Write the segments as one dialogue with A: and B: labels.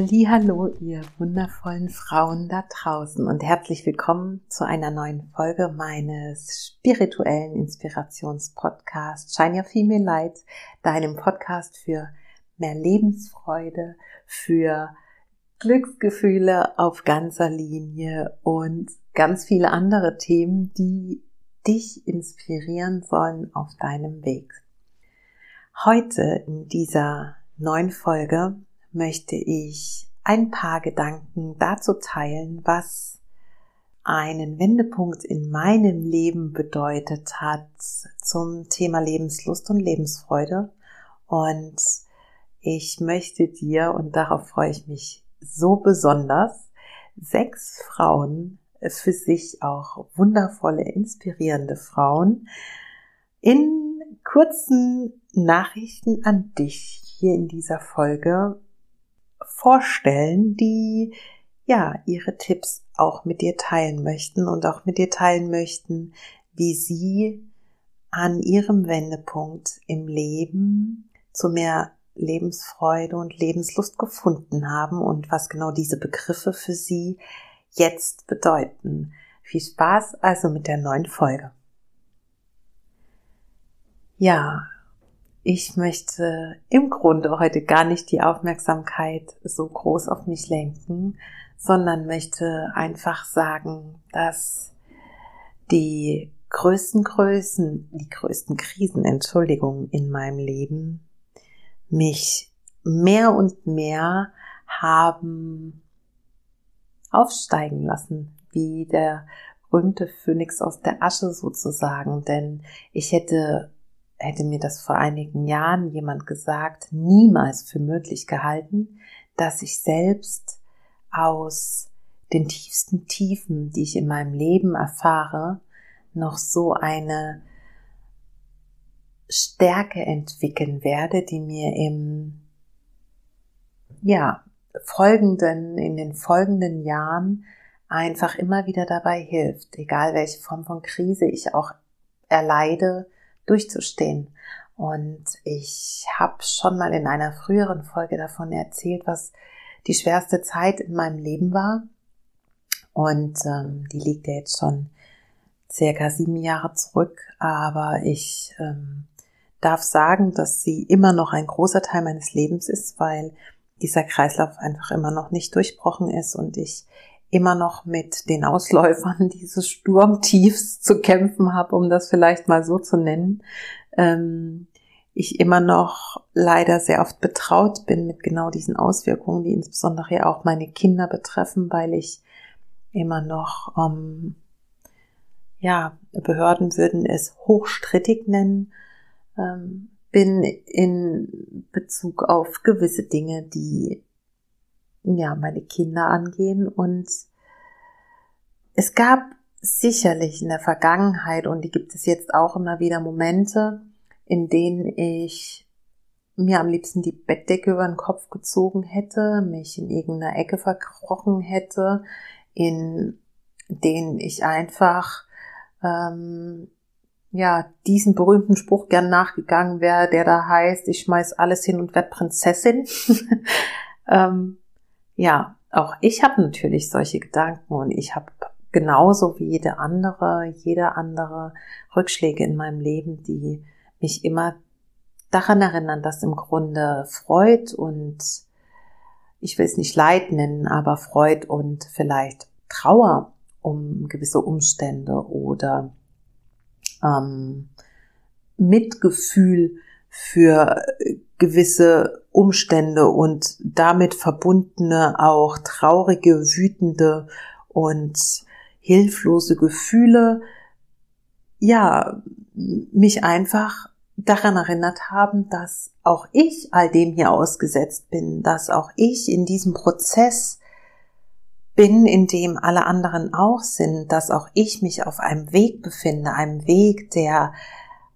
A: Hallo, ihr wundervollen Frauen da draußen und herzlich willkommen zu einer neuen Folge meines spirituellen Inspirationspodcasts Shine Your Female Light, deinem Podcast für mehr Lebensfreude, für Glücksgefühle auf ganzer Linie und ganz viele andere Themen, die dich inspirieren sollen auf deinem Weg. Heute in dieser neuen Folge möchte ich ein paar Gedanken dazu teilen, was einen Wendepunkt in meinem Leben bedeutet hat zum Thema Lebenslust und Lebensfreude. Und ich möchte dir, und darauf freue ich mich so besonders, sechs Frauen, für sich auch wundervolle, inspirierende Frauen, in kurzen Nachrichten an dich hier in dieser Folge vorstellen, die ja ihre Tipps auch mit dir teilen möchten und auch mit dir teilen möchten, wie sie an ihrem Wendepunkt im Leben zu mehr Lebensfreude und Lebenslust gefunden haben und was genau diese Begriffe für sie jetzt bedeuten. Viel Spaß also mit der neuen Folge. Ja, ich möchte im Grunde heute gar nicht die Aufmerksamkeit so groß auf mich lenken, sondern möchte einfach sagen, dass die größten Größen, die größten Krisen, Entschuldigung, in meinem Leben mich mehr und mehr haben aufsteigen lassen, wie der berühmte Phönix aus der Asche sozusagen, denn ich hätte hätte mir das vor einigen Jahren jemand gesagt, niemals für möglich gehalten, dass ich selbst aus den tiefsten Tiefen, die ich in meinem Leben erfahre, noch so eine Stärke entwickeln werde, die mir im, ja, folgenden, in den folgenden Jahren einfach immer wieder dabei hilft, egal welche Form von Krise ich auch erleide, durchzustehen. Und ich habe schon mal in einer früheren Folge davon erzählt, was die schwerste Zeit in meinem Leben war. Und ähm, die liegt ja jetzt schon circa sieben Jahre zurück. Aber ich ähm, darf sagen, dass sie immer noch ein großer Teil meines Lebens ist, weil dieser Kreislauf einfach immer noch nicht durchbrochen ist und ich immer noch mit den Ausläufern dieses Sturmtiefs zu kämpfen habe, um das vielleicht mal so zu nennen. Ähm, ich immer noch leider sehr oft betraut bin mit genau diesen Auswirkungen, die insbesondere ja auch meine Kinder betreffen, weil ich immer noch, ähm, ja, Behörden würden es hochstrittig nennen, ähm, bin in Bezug auf gewisse Dinge, die ja, meine Kinder angehen. Und es gab sicherlich in der Vergangenheit, und die gibt es jetzt auch immer wieder Momente, in denen ich mir am liebsten die Bettdecke über den Kopf gezogen hätte, mich in irgendeiner Ecke verkrochen hätte, in denen ich einfach ähm, ja diesen berühmten Spruch gern nachgegangen wäre, der da heißt, ich schmeiß alles hin und werd Prinzessin. ähm, ja, auch ich habe natürlich solche Gedanken und ich habe genauso wie jede andere, jeder andere Rückschläge in meinem Leben, die mich immer daran erinnern, dass im Grunde Freud und ich will es nicht Leid nennen, aber Freud und vielleicht Trauer um gewisse Umstände oder ähm, Mitgefühl für gewisse Umstände und damit verbundene auch traurige, wütende und hilflose Gefühle, ja, mich einfach daran erinnert haben, dass auch ich all dem hier ausgesetzt bin, dass auch ich in diesem Prozess bin, in dem alle anderen auch sind, dass auch ich mich auf einem Weg befinde, einem Weg, der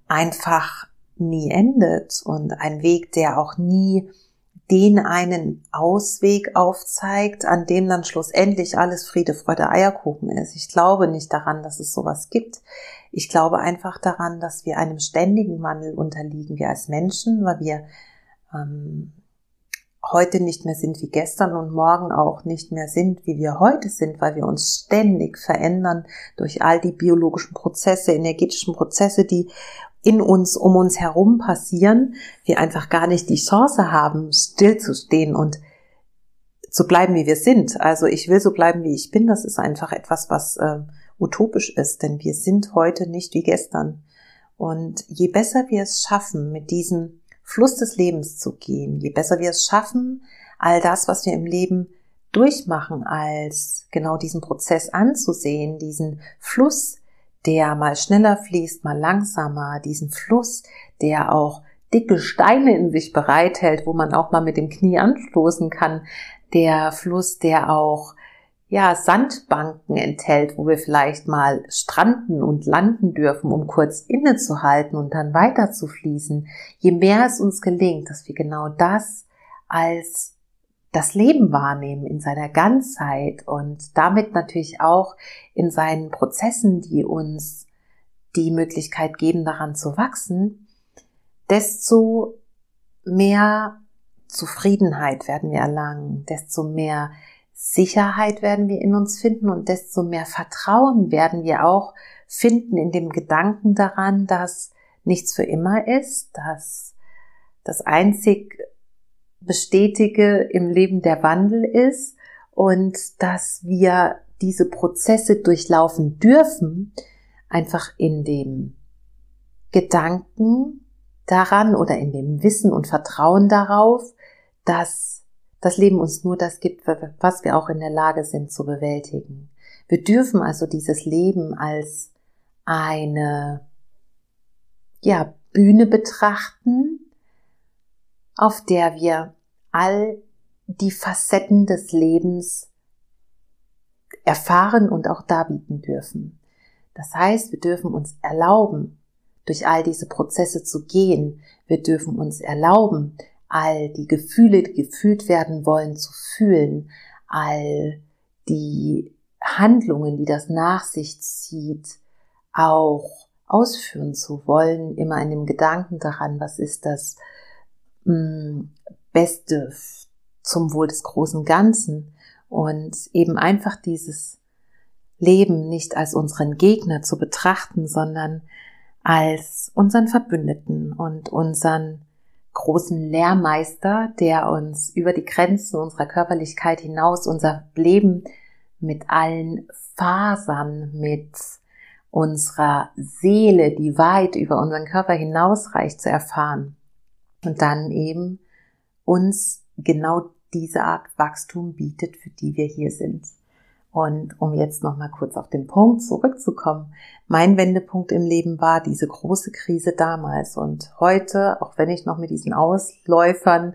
A: einfach nie endet und ein Weg, der auch nie den einen Ausweg aufzeigt, an dem dann schlussendlich alles Friede, Freude, Eierkuchen ist. Ich glaube nicht daran, dass es sowas gibt. Ich glaube einfach daran, dass wir einem ständigen Wandel unterliegen, wir als Menschen, weil wir ähm, heute nicht mehr sind wie gestern und morgen auch nicht mehr sind, wie wir heute sind, weil wir uns ständig verändern durch all die biologischen Prozesse, energetischen Prozesse, die in uns, um uns herum passieren, wir einfach gar nicht die Chance haben, stillzustehen und zu bleiben, wie wir sind. Also ich will so bleiben, wie ich bin. Das ist einfach etwas, was äh, utopisch ist, denn wir sind heute nicht wie gestern. Und je besser wir es schaffen, mit diesem Fluss des Lebens zu gehen, je besser wir es schaffen, all das, was wir im Leben durchmachen, als genau diesen Prozess anzusehen, diesen Fluss, der mal schneller fließt, mal langsamer, diesen Fluss, der auch dicke Steine in sich bereithält, wo man auch mal mit dem Knie anstoßen kann, der Fluss, der auch ja, Sandbanken enthält, wo wir vielleicht mal stranden und landen dürfen, um kurz innezuhalten und dann weiter zu fließen. Je mehr es uns gelingt, dass wir genau das als das Leben wahrnehmen in seiner Ganzheit und damit natürlich auch in seinen Prozessen, die uns die Möglichkeit geben, daran zu wachsen, desto mehr Zufriedenheit werden wir erlangen, desto mehr Sicherheit werden wir in uns finden und desto mehr Vertrauen werden wir auch finden in dem Gedanken daran, dass nichts für immer ist, dass das einzig Bestätige im Leben der Wandel ist und dass wir diese Prozesse durchlaufen dürfen, einfach in dem Gedanken daran oder in dem Wissen und Vertrauen darauf, dass das Leben uns nur das gibt, was wir auch in der Lage sind zu bewältigen. Wir dürfen also dieses Leben als eine ja, Bühne betrachten, auf der wir all die Facetten des Lebens erfahren und auch darbieten dürfen. Das heißt, wir dürfen uns erlauben, durch all diese Prozesse zu gehen. Wir dürfen uns erlauben, all die Gefühle, die gefühlt werden wollen, zu fühlen, all die Handlungen, die das nach sich zieht, auch ausführen zu wollen, immer in dem Gedanken daran, was ist das Beste zum Wohl des großen Ganzen und eben einfach dieses Leben nicht als unseren Gegner zu betrachten, sondern als unseren Verbündeten und unseren großen Lehrmeister, der uns über die Grenzen unserer Körperlichkeit hinaus unser Leben mit allen Fasern, mit unserer Seele, die weit über unseren Körper hinausreicht, zu erfahren. Und dann eben uns genau diese Art Wachstum bietet, für die wir hier sind. Und um jetzt nochmal kurz auf den Punkt zurückzukommen, mein Wendepunkt im Leben war diese große Krise damals. Und heute, auch wenn ich noch mit diesen Ausläufern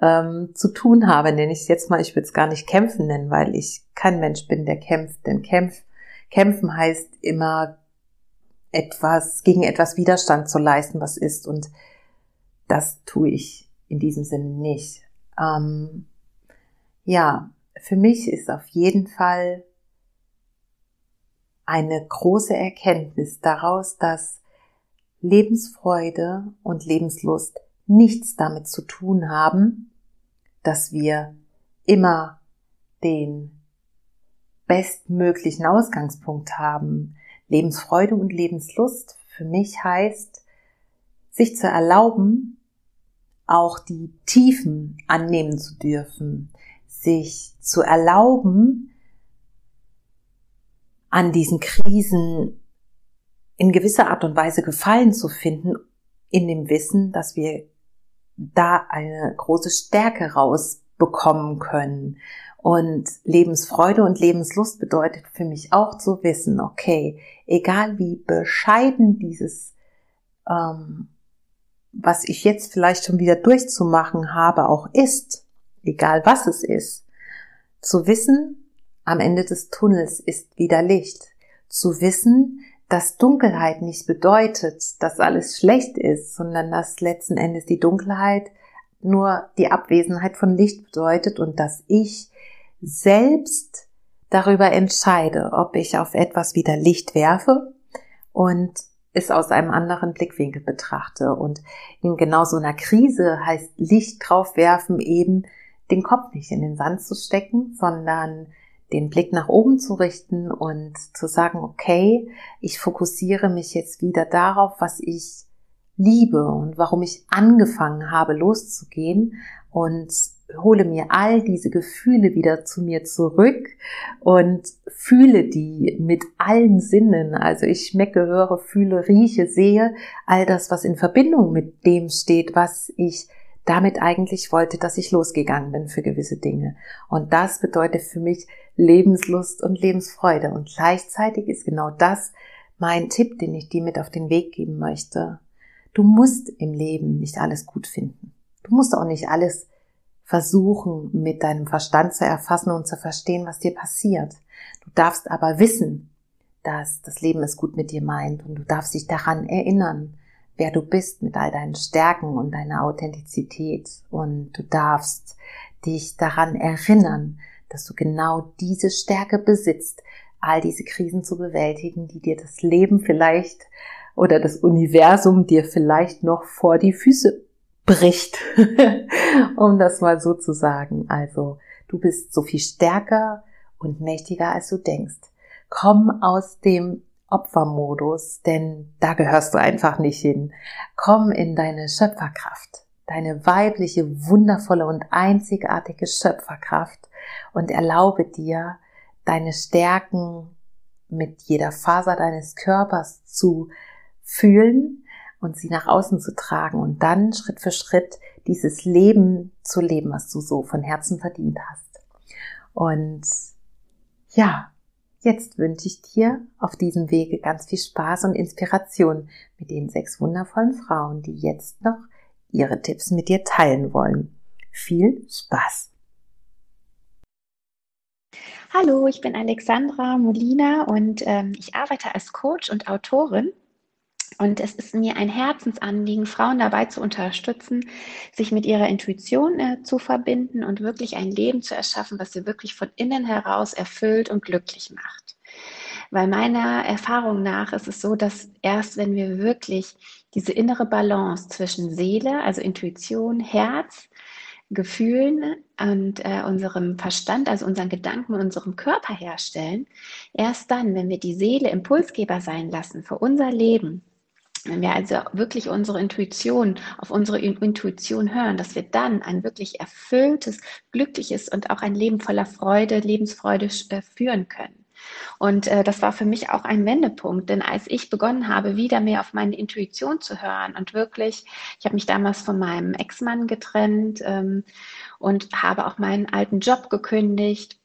A: ähm, zu tun habe, nenne ich es jetzt mal, ich würde es gar nicht kämpfen nennen, weil ich kein Mensch bin, der kämpft. Denn kämpf, kämpfen heißt immer etwas, gegen etwas Widerstand zu leisten, was ist. Und das tue ich in diesem Sinne nicht. Ähm, ja, für mich ist auf jeden Fall eine große Erkenntnis daraus, dass Lebensfreude und Lebenslust nichts damit zu tun haben, dass wir immer den bestmöglichen Ausgangspunkt haben. Lebensfreude und Lebenslust für mich heißt, sich zu erlauben, auch die Tiefen annehmen zu dürfen, sich zu erlauben, an diesen Krisen in gewisser Art und Weise Gefallen zu finden, in dem Wissen, dass wir da eine große Stärke rausbekommen können. Und Lebensfreude und Lebenslust bedeutet für mich auch zu wissen, okay, egal wie bescheiden dieses, ähm, was ich jetzt vielleicht schon wieder durchzumachen habe, auch ist, egal was es ist. Zu wissen, am Ende des Tunnels ist wieder Licht. Zu wissen, dass Dunkelheit nicht bedeutet, dass alles schlecht ist, sondern dass letzten Endes die Dunkelheit nur die Abwesenheit von Licht bedeutet und dass ich selbst darüber entscheide, ob ich auf etwas wieder Licht werfe und es aus einem anderen Blickwinkel betrachte. Und in genau so einer Krise heißt Licht drauf werfen eben, den Kopf nicht in den Sand zu stecken, sondern den Blick nach oben zu richten und zu sagen, okay, ich fokussiere mich jetzt wieder darauf, was ich liebe und warum ich angefangen habe loszugehen und hole mir all diese Gefühle wieder zu mir zurück und fühle die mit allen Sinnen. Also ich schmecke, höre, fühle, rieche, sehe all das, was in Verbindung mit dem steht, was ich damit eigentlich wollte, dass ich losgegangen bin für gewisse Dinge. Und das bedeutet für mich Lebenslust und Lebensfreude. Und gleichzeitig ist genau das mein Tipp, den ich dir mit auf den Weg geben möchte. Du musst im Leben nicht alles gut finden. Du musst auch nicht alles versuchen, mit deinem Verstand zu erfassen und zu verstehen, was dir passiert. Du darfst aber wissen, dass das Leben es gut mit dir meint und du darfst dich daran erinnern, wer du bist mit all deinen Stärken und deiner Authentizität und du darfst dich daran erinnern, dass du genau diese Stärke besitzt, all diese Krisen zu bewältigen, die dir das Leben vielleicht oder das Universum dir vielleicht noch vor die Füße bricht, um das mal so zu sagen. Also du bist so viel stärker und mächtiger, als du denkst. Komm aus dem Opfermodus, denn da gehörst du einfach nicht hin. Komm in deine Schöpferkraft, deine weibliche, wundervolle und einzigartige Schöpferkraft und erlaube dir, deine Stärken mit jeder Faser deines Körpers zu fühlen und sie nach außen zu tragen und dann Schritt für Schritt dieses Leben zu leben, was du so von Herzen verdient hast. Und ja, jetzt wünsche ich dir auf diesem Wege ganz viel Spaß und Inspiration mit den sechs wundervollen Frauen, die jetzt noch ihre Tipps mit dir teilen wollen. Viel Spaß!
B: Hallo, ich bin Alexandra Molina und ähm, ich arbeite als Coach und Autorin und es ist mir ein Herzensanliegen, Frauen dabei zu unterstützen, sich mit ihrer Intuition äh, zu verbinden und wirklich ein Leben zu erschaffen, was sie wirklich von innen heraus erfüllt und glücklich macht. Weil meiner Erfahrung nach ist es so, dass erst wenn wir wirklich diese innere Balance zwischen Seele, also Intuition, Herz, Gefühlen und äh, unserem Verstand, also unseren Gedanken, unserem Körper herstellen, erst dann, wenn wir die Seele Impulsgeber sein lassen für unser Leben, wenn wir also wirklich unsere Intuition, auf unsere Intuition hören, dass wir dann ein wirklich erfülltes, glückliches und auch ein Leben voller Freude, Lebensfreude äh, führen können. Und äh, das war für mich auch ein Wendepunkt, denn als ich begonnen habe, wieder mehr auf meine Intuition zu hören und wirklich, ich habe mich damals von meinem Ex-Mann getrennt ähm, und habe auch meinen alten Job gekündigt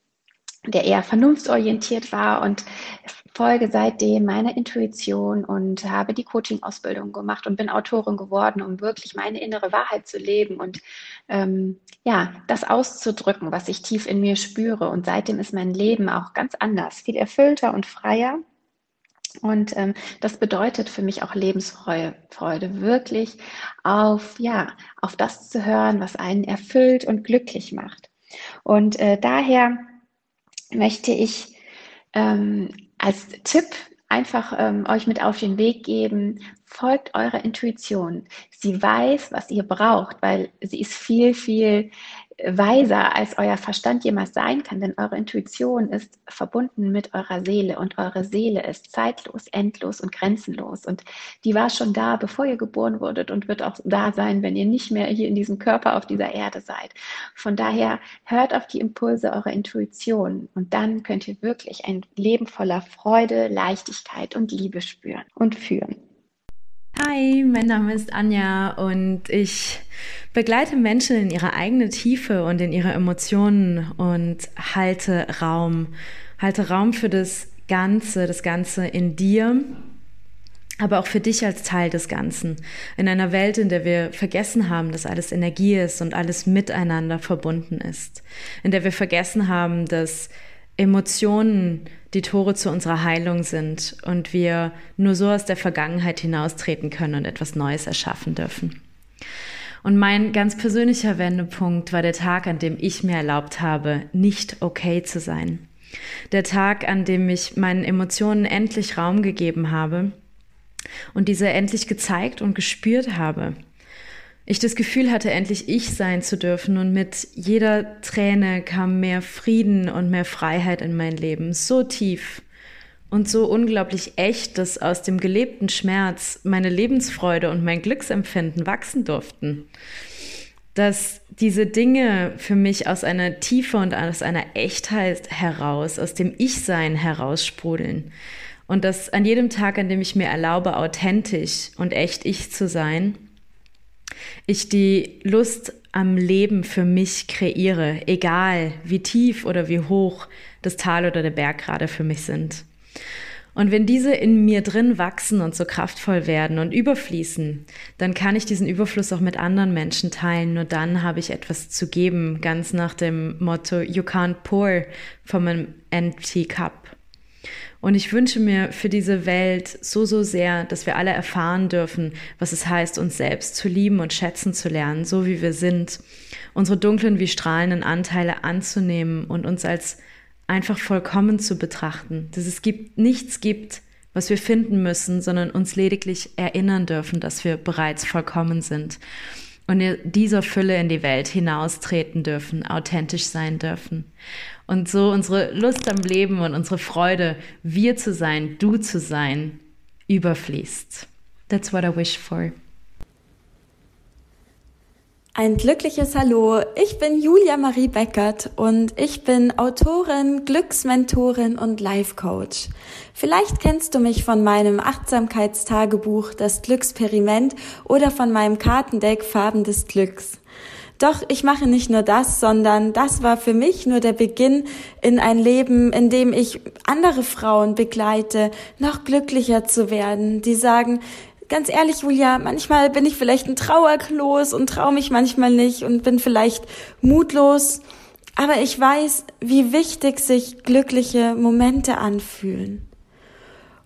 B: der eher vernunftsorientiert war und folge seitdem meiner Intuition und habe die Coaching-Ausbildung gemacht und bin Autorin geworden, um wirklich meine innere Wahrheit zu leben und ähm, ja, das auszudrücken, was ich tief in mir spüre. Und seitdem ist mein Leben auch ganz anders, viel erfüllter und freier. Und ähm, das bedeutet für mich auch Lebensfreude, Freude, wirklich auf, ja, auf das zu hören, was einen erfüllt und glücklich macht. Und äh, daher möchte ich ähm, als Tipp einfach ähm, euch mit auf den Weg geben, folgt eurer Intuition. Sie weiß, was ihr braucht, weil sie ist viel, viel weiser, als euer Verstand jemals sein kann, denn eure Intuition ist verbunden mit eurer Seele und eure Seele ist zeitlos, endlos und grenzenlos. Und die war schon da, bevor ihr geboren wurdet und wird auch da sein, wenn ihr nicht mehr hier in diesem Körper auf dieser Erde seid. Von daher hört auf die Impulse eurer Intuition und dann könnt ihr wirklich ein Leben voller Freude, Leichtigkeit und Liebe spüren und führen.
C: Hi, mein Name ist Anja und ich begleite Menschen in ihre eigene Tiefe und in ihre Emotionen und halte Raum. Halte Raum für das Ganze, das Ganze in dir, aber auch für dich als Teil des Ganzen. In einer Welt, in der wir vergessen haben, dass alles Energie ist und alles miteinander verbunden ist. In der wir vergessen haben, dass Emotionen die Tore zu unserer Heilung sind und wir nur so aus der Vergangenheit hinaustreten können und etwas Neues erschaffen dürfen. Und mein ganz persönlicher Wendepunkt war der Tag, an dem ich mir erlaubt habe, nicht okay zu sein. Der Tag, an dem ich meinen Emotionen endlich Raum gegeben habe und diese endlich gezeigt und gespürt habe. Ich das Gefühl hatte, endlich ich sein zu dürfen und mit jeder Träne kam mehr Frieden und mehr Freiheit in mein Leben, so tief und so unglaublich echt, dass aus dem gelebten Schmerz meine Lebensfreude und mein Glücksempfinden wachsen durften. Dass diese Dinge für mich aus einer Tiefe und aus einer Echtheit heraus, aus dem Ich-Sein heraussprudeln. Und dass an jedem Tag, an dem ich mir erlaube, authentisch und echt ich zu sein, ich die Lust am Leben für mich kreiere, egal wie tief oder wie hoch das Tal oder der Berg gerade für mich sind. Und wenn diese in mir drin wachsen und so kraftvoll werden und überfließen, dann kann ich diesen Überfluss auch mit anderen Menschen teilen. Nur dann habe ich etwas zu geben, ganz nach dem Motto You can't pour from an empty cup. Und ich wünsche mir für diese Welt so, so sehr, dass wir alle erfahren dürfen, was es heißt, uns selbst zu lieben und schätzen zu lernen, so wie wir sind, unsere dunklen wie strahlenden Anteile anzunehmen und uns als einfach vollkommen zu betrachten, dass es gibt, nichts gibt, was wir finden müssen, sondern uns lediglich erinnern dürfen, dass wir bereits vollkommen sind und in dieser Fülle in die Welt hinaustreten dürfen, authentisch sein dürfen. Und so unsere Lust am Leben und unsere Freude, wir zu sein, du zu sein, überfließt. That's what I wish for.
D: Ein glückliches Hallo, ich bin Julia Marie Beckert und ich bin Autorin, Glücksmentorin und Life Coach. Vielleicht kennst du mich von meinem Achtsamkeitstagebuch Das Glücksperiment oder von meinem Kartendeck Farben des Glücks. Doch ich mache nicht nur das, sondern das war für mich nur der Beginn in ein Leben, in dem ich andere Frauen begleite, noch glücklicher zu werden, die sagen, ganz ehrlich, Julia, manchmal bin ich vielleicht ein Trauerklos und traue mich manchmal nicht und bin vielleicht mutlos. Aber ich weiß, wie wichtig sich glückliche Momente anfühlen.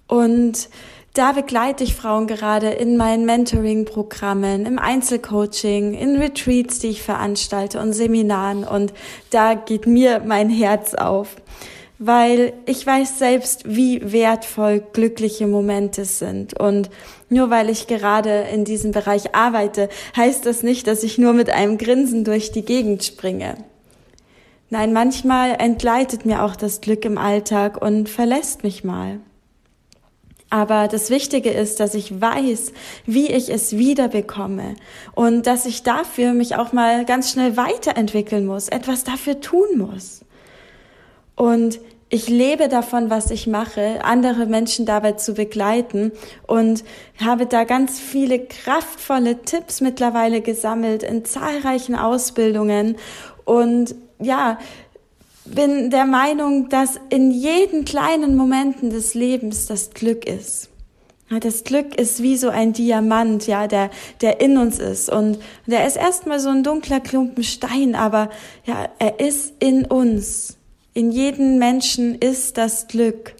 D: Und da begleite ich Frauen gerade in meinen Mentoring-Programmen, im Einzelcoaching, in Retreats, die ich veranstalte und Seminaren. Und da geht mir mein Herz auf weil ich weiß selbst, wie wertvoll glückliche Momente sind. Und nur weil ich gerade in diesem Bereich arbeite, heißt das nicht, dass ich nur mit einem Grinsen durch die Gegend springe. Nein, manchmal entgleitet mir auch das Glück im Alltag und verlässt mich mal. Aber das Wichtige ist, dass ich weiß, wie ich es wiederbekomme und dass ich dafür mich auch mal ganz schnell weiterentwickeln muss, etwas dafür tun muss. Und ich lebe davon, was ich mache, andere Menschen dabei zu begleiten und habe da ganz viele kraftvolle Tipps mittlerweile gesammelt in zahlreichen Ausbildungen und ja, bin der Meinung, dass in jeden kleinen Momenten des Lebens das Glück ist. Das Glück ist wie so ein Diamant, ja, der, der in uns ist. Und der ist erstmal so ein dunkler Klumpen Stein, aber ja, er ist in uns. In jedem Menschen ist das Glück.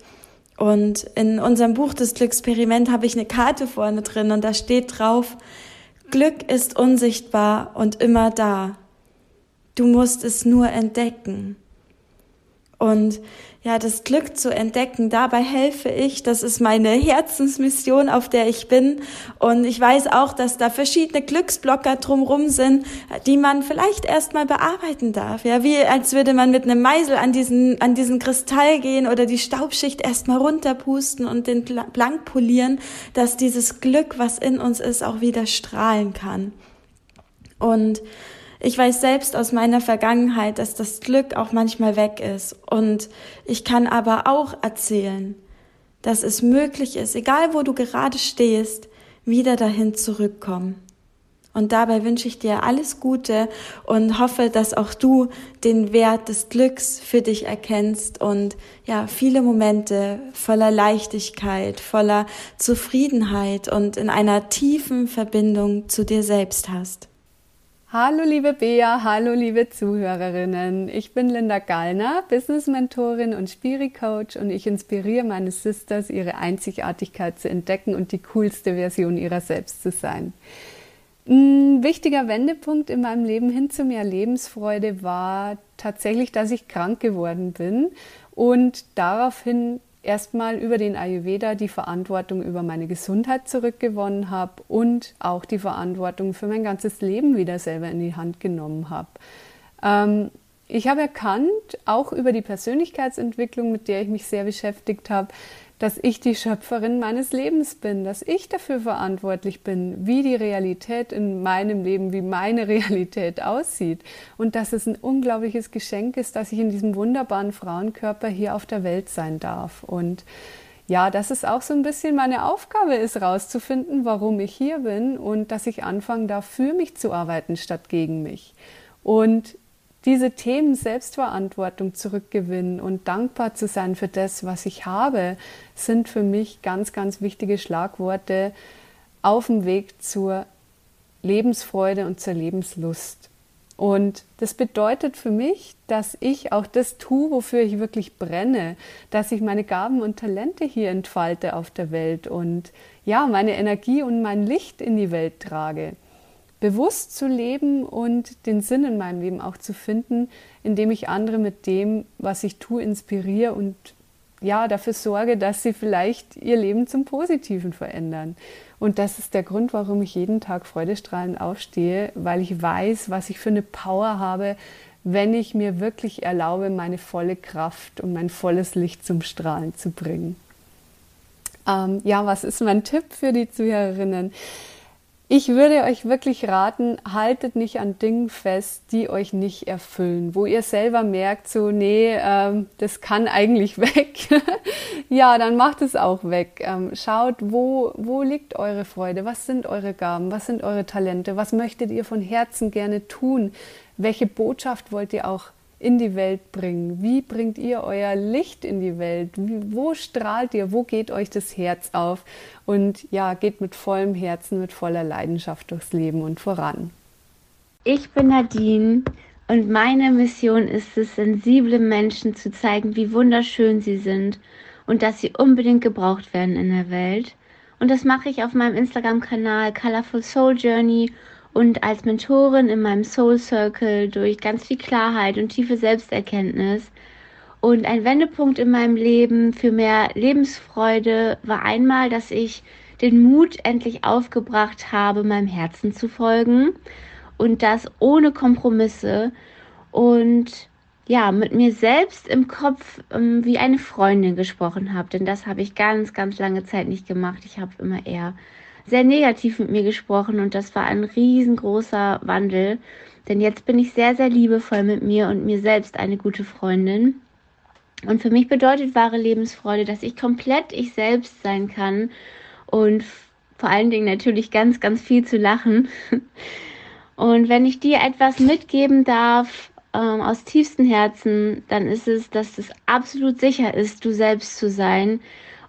D: Und in unserem Buch Das Glücksperiment habe ich eine Karte vorne drin und da steht drauf, Glück ist unsichtbar und immer da. Du musst es nur entdecken. Und ja, das Glück zu entdecken. Dabei helfe ich. Das ist meine Herzensmission, auf der ich bin. Und ich weiß auch, dass da verschiedene Glücksblocker drumrum sind, die man vielleicht erstmal bearbeiten darf. Ja, wie als würde man mit einem Meisel an diesen, an diesen Kristall gehen oder die Staubschicht erstmal runterpusten und den blank polieren, dass dieses Glück, was in uns ist, auch wieder strahlen kann. Und ich weiß selbst aus meiner Vergangenheit, dass das Glück auch manchmal weg ist. Und ich kann aber auch erzählen, dass es möglich ist, egal wo du gerade stehst, wieder dahin zurückkommen. Und dabei wünsche ich dir alles Gute und hoffe, dass auch du den Wert des Glücks für dich erkennst und ja, viele Momente voller Leichtigkeit, voller Zufriedenheit und in einer tiefen Verbindung zu dir selbst hast.
E: Hallo liebe Bea, hallo liebe Zuhörerinnen. Ich bin Linda Gallner, Business Mentorin und Spirit Coach und ich inspiriere meine Sisters, ihre Einzigartigkeit zu entdecken und die coolste Version ihrer selbst zu sein. Ein wichtiger Wendepunkt in meinem Leben hin zu mehr Lebensfreude war tatsächlich, dass ich krank geworden bin und daraufhin erstmal über den Ayurveda die Verantwortung über meine Gesundheit zurückgewonnen habe und auch die Verantwortung für mein ganzes Leben wieder selber in die Hand genommen habe. Ähm, ich habe erkannt, auch über die Persönlichkeitsentwicklung, mit der ich mich sehr beschäftigt habe, dass ich die Schöpferin meines Lebens bin, dass ich dafür verantwortlich bin, wie die Realität in meinem Leben, wie meine Realität aussieht und dass es ein unglaubliches Geschenk ist, dass ich in diesem wunderbaren Frauenkörper hier auf der Welt sein darf und ja, dass es auch so ein bisschen meine Aufgabe ist, rauszufinden, warum ich hier bin und dass ich anfangen darf, für mich zu arbeiten statt gegen mich. Und diese Themen Selbstverantwortung zurückgewinnen und dankbar zu sein für das, was ich habe, sind für mich ganz, ganz wichtige Schlagworte auf dem Weg zur Lebensfreude und zur Lebenslust. Und das bedeutet für mich, dass ich auch das tue, wofür ich wirklich brenne, dass ich meine Gaben und Talente hier entfalte auf der Welt und ja, meine Energie und mein Licht in die Welt trage bewusst zu leben und den Sinn in meinem Leben auch zu finden, indem ich andere mit dem, was ich tue, inspiriere und ja, dafür sorge, dass sie vielleicht ihr Leben zum Positiven verändern. Und das ist der Grund, warum ich jeden Tag freudestrahlend aufstehe, weil ich weiß, was ich für eine Power habe, wenn ich mir wirklich erlaube, meine volle Kraft und mein volles Licht zum Strahlen zu bringen. Ähm, ja, was ist mein Tipp für die Zuhörerinnen? Ich würde euch wirklich raten, haltet nicht an Dingen fest, die euch nicht erfüllen, wo ihr selber merkt, so, nee, ähm, das kann eigentlich weg. ja, dann macht es auch weg. Ähm, schaut, wo, wo liegt eure Freude? Was sind eure Gaben? Was sind eure Talente? Was möchtet ihr von Herzen gerne tun? Welche Botschaft wollt ihr auch in die Welt bringen? Wie bringt ihr euer Licht in die Welt? Wo strahlt ihr? Wo geht euch das Herz auf? Und ja, geht mit vollem Herzen, mit voller Leidenschaft durchs Leben und voran.
F: Ich bin Nadine und meine Mission ist es, sensible Menschen zu zeigen, wie wunderschön sie sind und dass sie unbedingt gebraucht werden in der Welt. Und das mache ich auf meinem Instagram-Kanal Colorful Soul Journey und als Mentorin in meinem Soul Circle durch ganz viel Klarheit und tiefe Selbsterkenntnis. Und ein Wendepunkt in meinem Leben für mehr Lebensfreude war einmal, dass ich den Mut endlich aufgebracht habe, meinem Herzen zu folgen und das ohne Kompromisse und ja, mit mir selbst im Kopf ähm, wie eine Freundin gesprochen habe, denn das habe ich ganz, ganz lange Zeit nicht gemacht. Ich habe immer eher sehr negativ mit mir gesprochen und das war ein riesengroßer Wandel. Denn jetzt bin ich sehr, sehr liebevoll mit mir und mir selbst eine gute Freundin. Und für mich bedeutet wahre Lebensfreude, dass ich komplett ich selbst sein kann und vor allen Dingen natürlich ganz, ganz viel zu lachen. Und wenn ich dir etwas mitgeben darf ähm, aus tiefstem Herzen, dann ist es, dass es absolut sicher ist, du selbst zu sein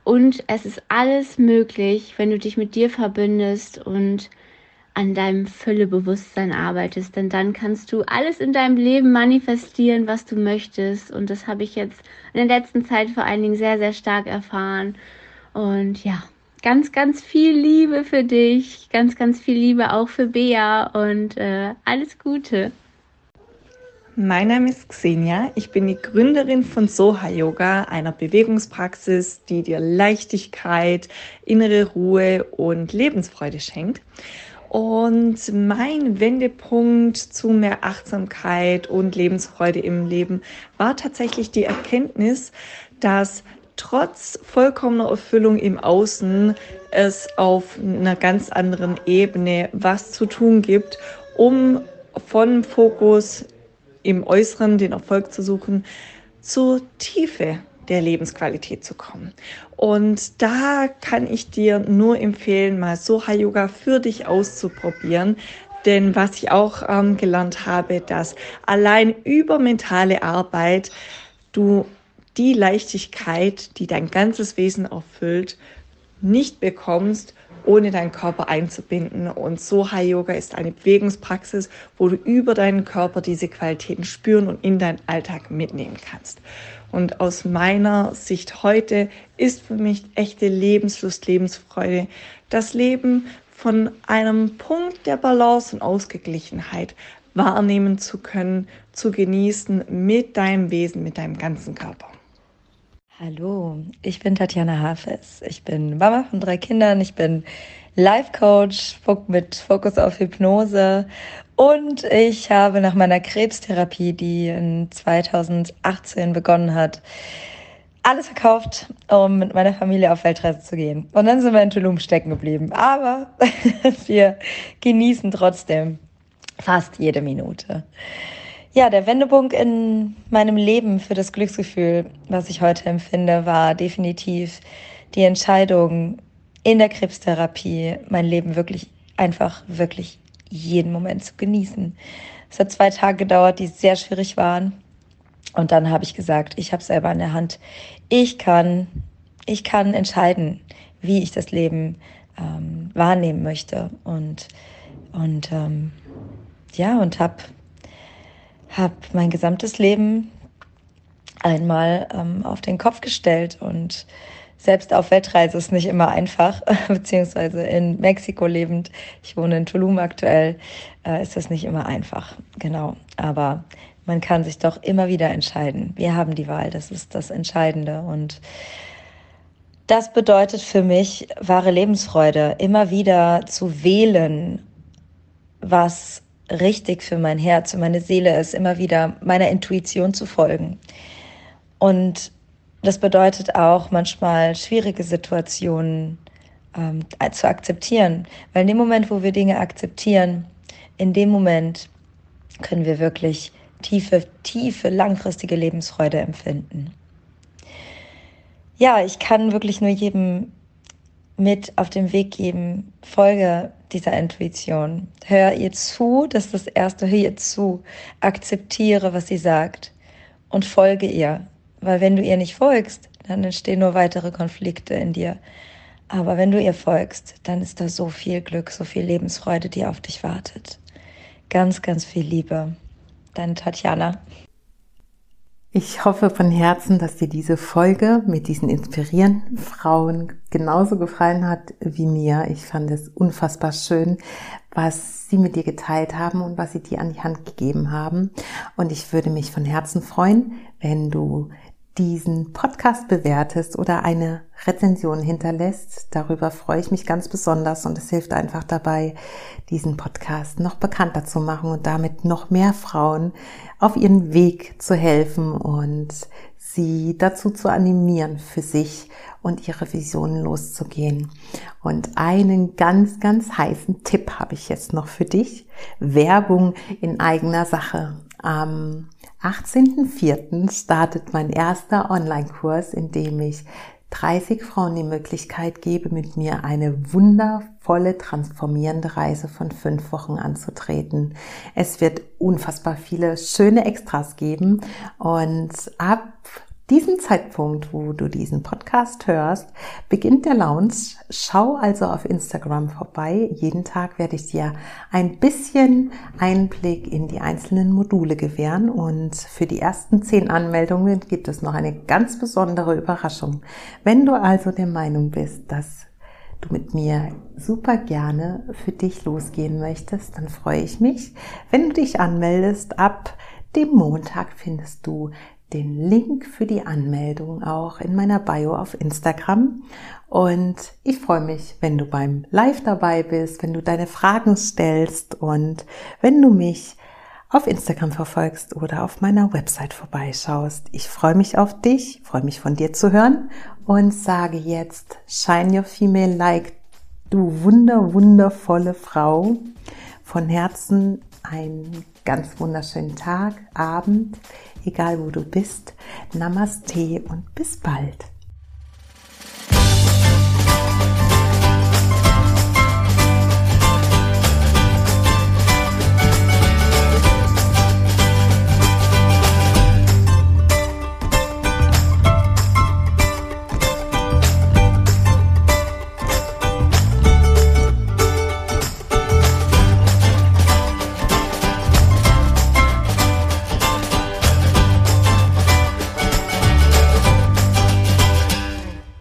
F: und es ist alles möglich, wenn du dich mit dir verbindest und an deinem Füllebewusstsein arbeitest, denn dann kannst du alles in deinem Leben manifestieren, was du möchtest. Und das habe ich jetzt in der letzten Zeit vor allen Dingen sehr, sehr stark erfahren. Und ja, ganz, ganz viel Liebe für dich, ganz, ganz viel Liebe auch für Bea und äh, alles Gute.
G: Mein Name ist Xenia. Ich bin die Gründerin von Soha Yoga, einer Bewegungspraxis, die dir Leichtigkeit, innere Ruhe und Lebensfreude schenkt. Und mein Wendepunkt zu mehr Achtsamkeit und Lebensfreude im Leben war tatsächlich die Erkenntnis, dass trotz vollkommener Erfüllung im Außen es auf einer ganz anderen Ebene was zu tun gibt, um von Fokus im Äußeren den Erfolg zu suchen, zur Tiefe der Lebensqualität zu kommen. Und da kann ich dir nur empfehlen, mal Soha Yoga für dich auszuprobieren. Denn was ich auch ähm, gelernt habe, dass allein über mentale Arbeit du die Leichtigkeit, die dein ganzes Wesen erfüllt, nicht bekommst, ohne deinen Körper einzubinden. Und Soha Yoga ist eine Bewegungspraxis, wo du über deinen Körper diese Qualitäten spüren und in deinen Alltag mitnehmen kannst. Und aus meiner Sicht heute ist für mich echte Lebenslust, Lebensfreude, das Leben von einem Punkt der Balance und Ausgeglichenheit wahrnehmen zu können, zu genießen mit deinem Wesen, mit deinem ganzen Körper.
H: Hallo, ich bin Tatjana Hafes. Ich bin Mama von drei Kindern. Ich bin Life Coach mit Fokus auf Hypnose und ich habe nach meiner Krebstherapie, die in 2018 begonnen hat, alles verkauft, um mit meiner Familie auf Weltreise zu gehen. Und dann sind wir in Tulum stecken geblieben. Aber wir genießen trotzdem fast jede Minute. Ja, der Wendepunkt in meinem Leben für das Glücksgefühl, was ich heute empfinde, war definitiv die Entscheidung in der Krebstherapie, mein Leben wirklich einfach, wirklich jeden Moment zu genießen. Es hat zwei Tage gedauert, die sehr schwierig waren. Und dann habe ich gesagt, ich habe selber in der Hand. Ich kann, ich kann entscheiden, wie ich das Leben ähm, wahrnehmen möchte. Und, und ähm, ja, und habe hab mein gesamtes Leben einmal ähm, auf den Kopf gestellt und selbst auf Weltreise ist nicht immer einfach, beziehungsweise in Mexiko lebend, ich wohne in Tulum aktuell, äh, ist das nicht immer einfach. Genau. Aber man kann sich doch immer wieder entscheiden. Wir haben die Wahl, das ist das Entscheidende. Und das bedeutet für mich wahre Lebensfreude, immer wieder zu wählen, was richtig für mein Herz und meine Seele ist, immer wieder meiner Intuition zu folgen. Und das bedeutet auch manchmal schwierige Situationen ähm, zu akzeptieren. Weil in dem Moment, wo wir Dinge akzeptieren, in dem Moment können wir wirklich tiefe, tiefe, langfristige Lebensfreude empfinden. Ja, ich kann wirklich nur jedem mit auf den Weg geben, folge dieser Intuition. Hör ihr zu, das ist das Erste, hör ihr zu, akzeptiere, was sie sagt und folge ihr. Weil wenn du ihr nicht folgst, dann entstehen nur weitere Konflikte in dir. Aber wenn du ihr folgst, dann ist da so viel Glück, so viel Lebensfreude, die auf dich wartet. Ganz, ganz viel Liebe. Deine Tatjana.
A: Ich hoffe von Herzen, dass dir diese Folge mit diesen inspirierenden Frauen genauso gefallen hat wie mir. Ich fand es unfassbar schön, was sie mit dir geteilt haben und was sie dir an die Hand gegeben haben. Und ich würde mich von Herzen freuen, wenn du diesen Podcast bewertest oder eine Rezension hinterlässt. Darüber freue ich mich ganz besonders und es hilft einfach dabei, diesen Podcast noch bekannter zu machen und damit noch mehr Frauen auf ihren Weg zu helfen und sie dazu zu animieren, für sich und ihre Visionen loszugehen. Und einen ganz, ganz heißen Tipp habe ich jetzt noch für dich. Werbung in eigener Sache. Am 18.04. startet mein erster Online-Kurs, in dem ich 30 Frauen die Möglichkeit gebe, mit mir eine wundervolle, transformierende Reise von fünf Wochen anzutreten. Es wird unfassbar viele schöne Extras geben und ab diesem Zeitpunkt, wo du diesen Podcast hörst, beginnt der Lounge. Schau also auf Instagram vorbei. Jeden Tag werde ich dir ein bisschen Einblick in die einzelnen Module gewähren und für die ersten zehn Anmeldungen gibt es noch eine ganz besondere Überraschung. Wenn du also der Meinung bist, dass du mit mir super gerne für dich losgehen möchtest, dann freue ich mich, wenn du dich anmeldest. Ab dem Montag findest du den Link für die Anmeldung auch in meiner Bio auf Instagram. Und ich freue mich, wenn du beim Live dabei bist, wenn du deine Fragen stellst und wenn du mich auf Instagram verfolgst oder auf meiner Website vorbeischaust. Ich freue mich auf dich, freue mich von dir zu hören und sage jetzt Shine Your Female Like, du wunder, wundervolle Frau. Von Herzen einen ganz wunderschönen Tag, Abend egal wo du bist. Namaste und bis bald.